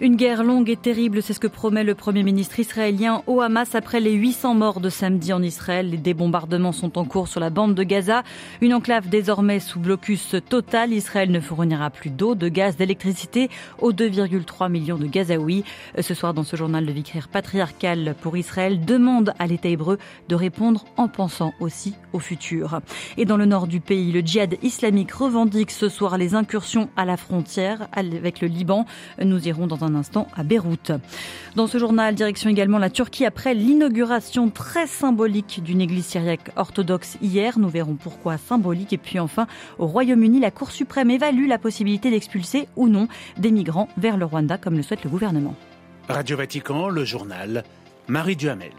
Une guerre longue et terrible, c'est ce que promet le Premier ministre israélien au Hamas après les 800 morts de samedi en Israël. Les bombardements sont en cours sur la bande de Gaza, une enclave désormais sous blocus total. Israël ne fournira plus d'eau, de gaz, d'électricité aux 2,3 millions de Gazaouis. Ce soir, dans ce journal, le vicaire patriarcal pour Israël demande à l'État hébreu de répondre en pensant aussi au futur. Et dans le nord du pays, le djihad islamique revendique ce soir les incursions à la frontière avec le Liban. Nous irons dans un instant à Beyrouth. Dans ce journal, direction également la Turquie après l'inauguration très symbolique d'une église syriaque orthodoxe hier. Nous verrons pourquoi symbolique. Et puis enfin, au Royaume-Uni, la Cour suprême évalue la possibilité d'expulser ou non des migrants vers le Rwanda, comme le souhaite le gouvernement. Radio Vatican, le journal, Marie Duhamel.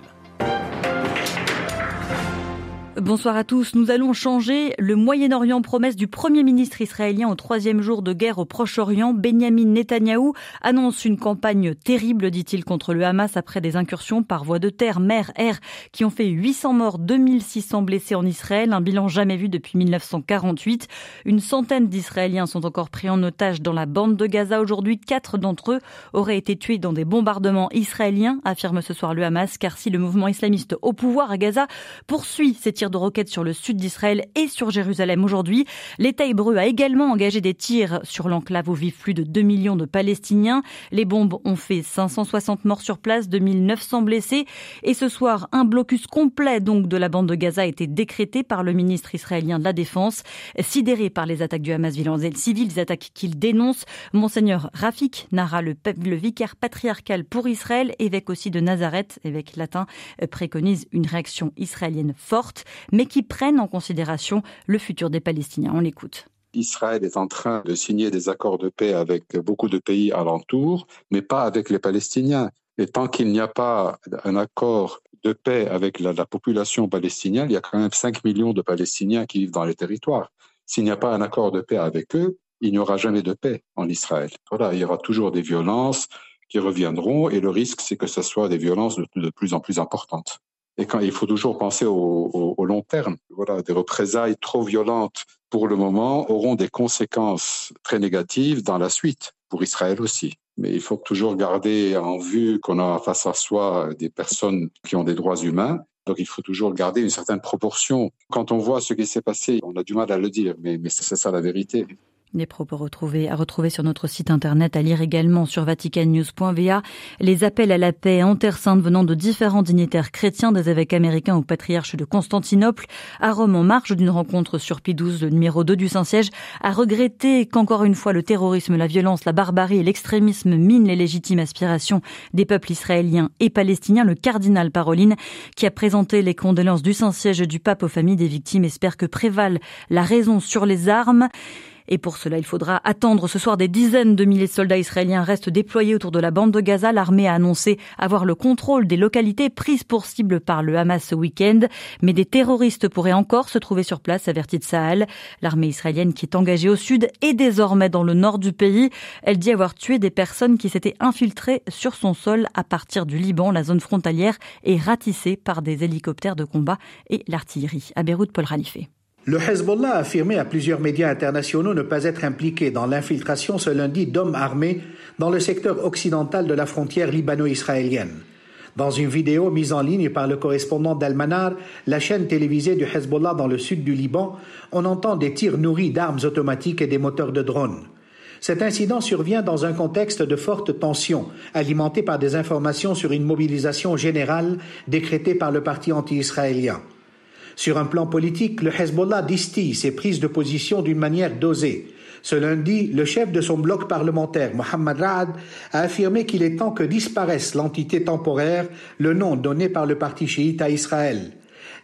Bonsoir à tous. Nous allons changer le Moyen-Orient. Promesse du Premier ministre israélien au troisième jour de guerre au Proche-Orient. Benjamin Netanyahou annonce une campagne terrible, dit-il, contre le Hamas après des incursions par voie de terre, mer, air, qui ont fait 800 morts, 2600 blessés en Israël, un bilan jamais vu depuis 1948. Une centaine d'Israéliens sont encore pris en otage dans la bande de Gaza aujourd'hui. Quatre d'entre eux auraient été tués dans des bombardements israéliens, affirme ce soir le Hamas, car si le mouvement islamiste au pouvoir à Gaza poursuit ses tirs de roquettes sur le sud d'Israël et sur Jérusalem aujourd'hui. L'État hébreu a également engagé des tirs sur l'enclave où vivent plus de 2 millions de Palestiniens. Les bombes ont fait 560 morts sur place, 2900 blessés. Et ce soir, un blocus complet donc de la bande de Gaza a été décrété par le ministre israélien de la Défense. Sidéré par les attaques du Hamas violences civiles, des attaques qu'il dénonce, Monseigneur Rafik Nara, le, le vicaire patriarcal pour Israël, évêque aussi de Nazareth, évêque latin, préconise une réaction israélienne forte mais qui prennent en considération le futur des Palestiniens. On l'écoute. Israël est en train de signer des accords de paix avec beaucoup de pays alentours, mais pas avec les Palestiniens. Et tant qu'il n'y a pas un accord de paix avec la, la, population palestinienne, il y a quand même 5 millions de Palestiniens qui vivent dans les territoires. S'il n'y a pas un accord de paix avec eux, il n'y aura jamais de paix en Israël. Voilà, il y aura toujours des violences qui reviendront et le risque, c'est que ce soit des violences de plus en plus importantes. Et il faut toujours penser au, long terme, voilà, des représailles trop violentes pour le moment auront des conséquences très négatives dans la suite pour Israël aussi. Mais il faut toujours garder en vue qu'on a face à soi des personnes qui ont des droits humains. Donc il faut toujours garder une certaine proportion. Quand on voit ce qui s'est passé, on a du mal à le dire, mais, mais c'est ça la vérité. Des propos retrouvés, à retrouver sur notre site internet, à lire également sur vaticannews.va. Les appels à la paix en Terre Sainte venant de différents dignitaires chrétiens, des évêques américains au patriarche de Constantinople, à Rome en marge d'une rencontre sur Pie XII, le numéro 2 du Saint-Siège, a regretté qu'encore une fois le terrorisme, la violence, la barbarie et l'extrémisme minent les légitimes aspirations des peuples israéliens et palestiniens. Le cardinal Paroline, qui a présenté les condoléances du Saint-Siège du pape aux familles des victimes, espère que prévale la raison sur les armes. Et pour cela, il faudra attendre ce soir des dizaines de milliers de soldats israéliens restent déployés autour de la bande de Gaza. L'armée a annoncé avoir le contrôle des localités prises pour cible par le Hamas ce week-end. Mais des terroristes pourraient encore se trouver sur place, avertit Sahel. L'armée israélienne qui est engagée au sud est désormais dans le nord du pays. Elle dit avoir tué des personnes qui s'étaient infiltrées sur son sol à partir du Liban. La zone frontalière est ratissée par des hélicoptères de combat et l'artillerie. À Beyrouth, Paul Ralifé. Le Hezbollah a affirmé à plusieurs médias internationaux ne pas être impliqué dans l'infiltration ce lundi d'hommes armés dans le secteur occidental de la frontière libano-israélienne. Dans une vidéo mise en ligne par le correspondant d'Al-Manar, la chaîne télévisée du Hezbollah dans le sud du Liban, on entend des tirs nourris d'armes automatiques et des moteurs de drones. Cet incident survient dans un contexte de forte tension, alimenté par des informations sur une mobilisation générale décrétée par le parti anti-israélien. Sur un plan politique, le Hezbollah distille ses prises de position d'une manière dosée. Ce lundi, le chef de son bloc parlementaire, Mohamed Raad, a affirmé qu'il est temps que disparaisse l'entité temporaire, le nom donné par le parti chiite à Israël.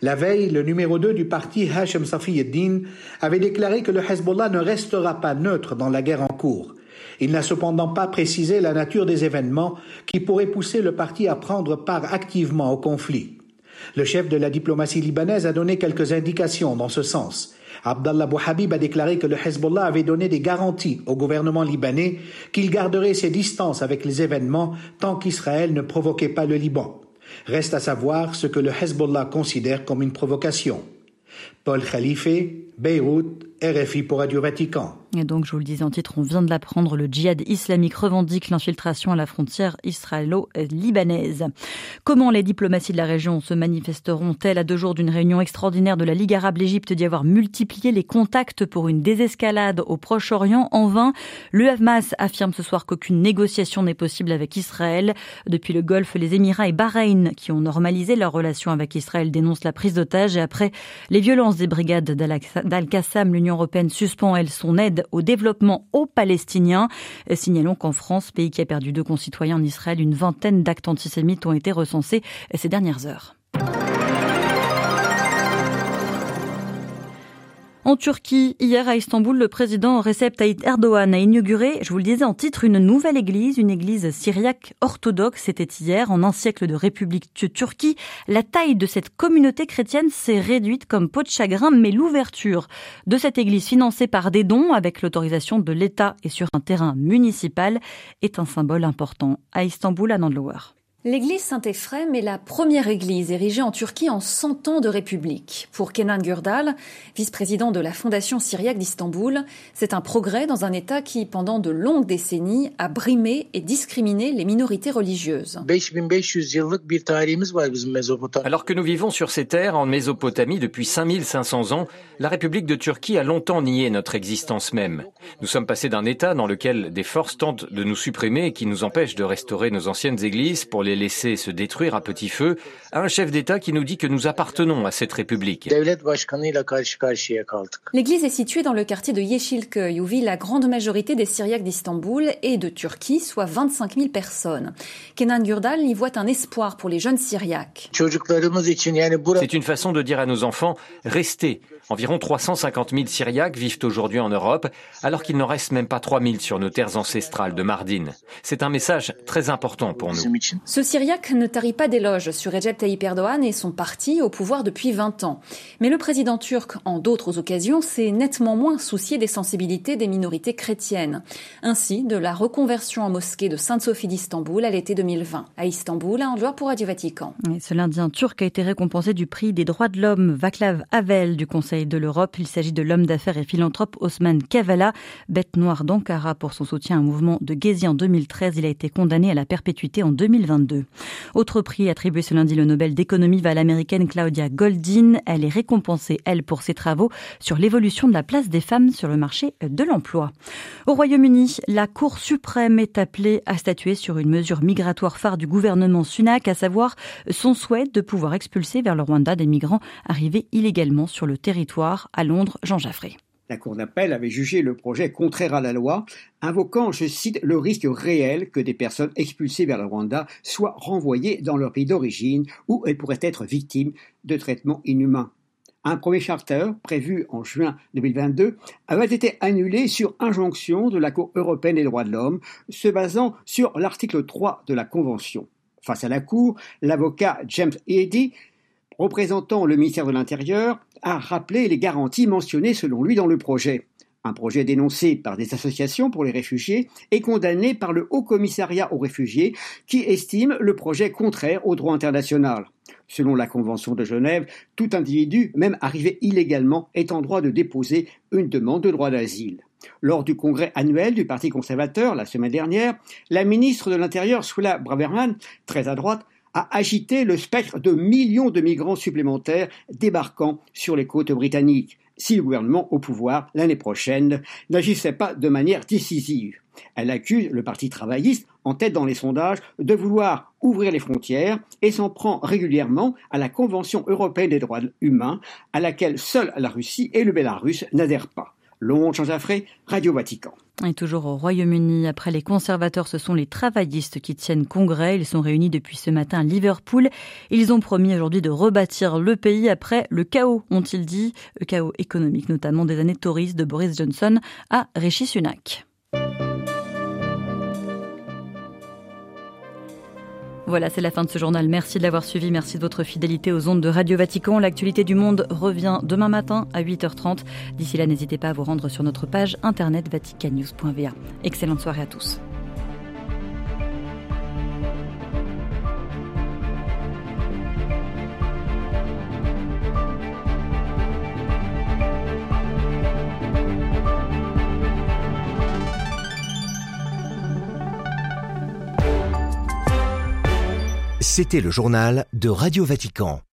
La veille, le numéro 2 du parti, Hashem Safiyeddin, avait déclaré que le Hezbollah ne restera pas neutre dans la guerre en cours. Il n'a cependant pas précisé la nature des événements qui pourraient pousser le parti à prendre part activement au conflit. Le chef de la diplomatie libanaise a donné quelques indications dans ce sens. Abdallah Bouhabib a déclaré que le Hezbollah avait donné des garanties au gouvernement libanais qu'il garderait ses distances avec les événements tant qu'Israël ne provoquait pas le Liban. Reste à savoir ce que le Hezbollah considère comme une provocation. Paul Khalife, Beyrouth, RFI pour Radio Vatican. Et donc, je vous le disais en titre, on vient de l'apprendre, le djihad islamique revendique l'infiltration à la frontière israélo-libanaise. Comment les diplomaties de la région se manifesteront-elles à deux jours d'une réunion extraordinaire de la Ligue arabe L'Égypte d'y avoir multiplié les contacts pour une désescalade au Proche-Orient en vain? Le Hamas affirme ce soir qu'aucune négociation n'est possible avec Israël. Depuis le Golfe, les Émirats et Bahreïn, qui ont normalisé leur relation avec Israël, dénoncent la prise d'otages et après les violences des brigades d'Al-Qassam, l'Union européenne suspend, elle, son aide au développement aux Palestiniens. Signalons qu'en France, pays qui a perdu deux concitoyens en Israël, une vingtaine d'actes antisémites ont été recensés ces dernières heures. En Turquie, hier à Istanbul, le président Recep Tayyip Erdogan a inauguré, je vous le disais en titre, une nouvelle église, une église syriaque orthodoxe. C'était hier, en un siècle de République Turquie. La taille de cette communauté chrétienne s'est réduite comme peau de chagrin, mais l'ouverture de cette église financée par des dons avec l'autorisation de l'État et sur un terrain municipal est un symbole important. À Istanbul, à Nandlower. L'église Saint-Ephrem est la première église érigée en Turquie en 100 ans de République. Pour Kenan Gürdal, vice-président de la Fondation syriaque d'Istanbul, c'est un progrès dans un État qui, pendant de longues décennies, a brimé et discriminé les minorités religieuses. Alors que nous vivons sur ces terres en Mésopotamie depuis 5500 ans, la République de Turquie a longtemps nié notre existence même. Nous sommes passés d'un État dans lequel des forces tentent de nous supprimer et qui nous empêchent de restaurer nos anciennes églises pour les laisser se détruire à petit feu, à un chef d'État qui nous dit que nous appartenons à cette République. L'église est située dans le quartier de Yeşilköy, où vit la grande majorité des Syriaques d'Istanbul et de Turquie, soit 25 000 personnes. Kenan Gürdal y voit un espoir pour les jeunes Syriaques. C'est une façon de dire à nos enfants, restez, Environ 350 000 Syriaques vivent aujourd'hui en Europe, alors qu'il n'en reste même pas 3 000 sur nos terres ancestrales de Mardin. C'est un message très important pour nous. Ce Syriaque ne tarit pas d'éloges sur Recep Tayyip Erdogan et son parti au pouvoir depuis 20 ans. Mais le président turc, en d'autres occasions, s'est nettement moins soucié des sensibilités des minorités chrétiennes. Ainsi, de la reconversion en mosquée de Sainte-Sophie d'Istanbul à l'été 2020. À Istanbul, un endroit pour Radio Vatican. ce lundi, un turc a été récompensé du prix des droits de l'homme Vaclav Havel du Conseil de l'Europe. Il s'agit de l'homme d'affaires et philanthrope Osman Kavala, bête noire d'Ankara pour son soutien au mouvement de Gezi en 2013. Il a été condamné à la perpétuité en 2022. Autre prix attribué ce lundi, le Nobel d'économie va à l'américaine Claudia Goldin. Elle est récompensée, elle, pour ses travaux sur l'évolution de la place des femmes sur le marché de l'emploi. Au Royaume-Uni, la Cour suprême est appelée à statuer sur une mesure migratoire phare du gouvernement Sunak, à savoir son souhait de pouvoir expulser vers le Rwanda des migrants arrivés illégalement sur le territoire. À Londres, Jean Jaffré. La Cour d'appel avait jugé le projet contraire à la loi, invoquant, je cite, le risque réel que des personnes expulsées vers le Rwanda soient renvoyées dans leur pays d'origine où elles pourraient être victimes de traitements inhumains. Un premier charter, prévu en juin 2022, avait été annulé sur injonction de la Cour européenne des droits de l'homme, se basant sur l'article 3 de la Convention. Face à la Cour, l'avocat James Eddy, représentant le ministère de l'Intérieur, a rappelé les garanties mentionnées selon lui dans le projet. Un projet dénoncé par des associations pour les réfugiés et condamné par le Haut Commissariat aux réfugiés qui estime le projet contraire au droit international. Selon la Convention de Genève, tout individu, même arrivé illégalement, est en droit de déposer une demande de droit d'asile. Lors du congrès annuel du Parti conservateur la semaine dernière, la ministre de l'Intérieur, Swela Braverman, très à droite, a agité le spectre de millions de migrants supplémentaires débarquant sur les côtes britanniques si le gouvernement au pouvoir l'année prochaine n'agissait pas de manière décisive. Elle accuse le Parti travailliste, en tête dans les sondages, de vouloir ouvrir les frontières et s'en prend régulièrement à la Convention européenne des droits humains, à laquelle seule la Russie et le Bélarus n'adhèrent pas. Londres, Jean Jaffré, Radio Vatican. Et toujours au Royaume-Uni, après les conservateurs, ce sont les travaillistes qui tiennent congrès. Ils sont réunis depuis ce matin à Liverpool. Ils ont promis aujourd'hui de rebâtir le pays après le chaos, ont-ils dit, le chaos économique notamment des années touristes de Boris Johnson à Rishi Sunak. Voilà, c'est la fin de ce journal. Merci de l'avoir suivi. Merci de votre fidélité aux ondes de Radio Vatican. L'actualité du monde revient demain matin à 8h30. D'ici là, n'hésitez pas à vous rendre sur notre page internet vaticannews.va. Excellente soirée à tous. C'était le journal de Radio Vatican.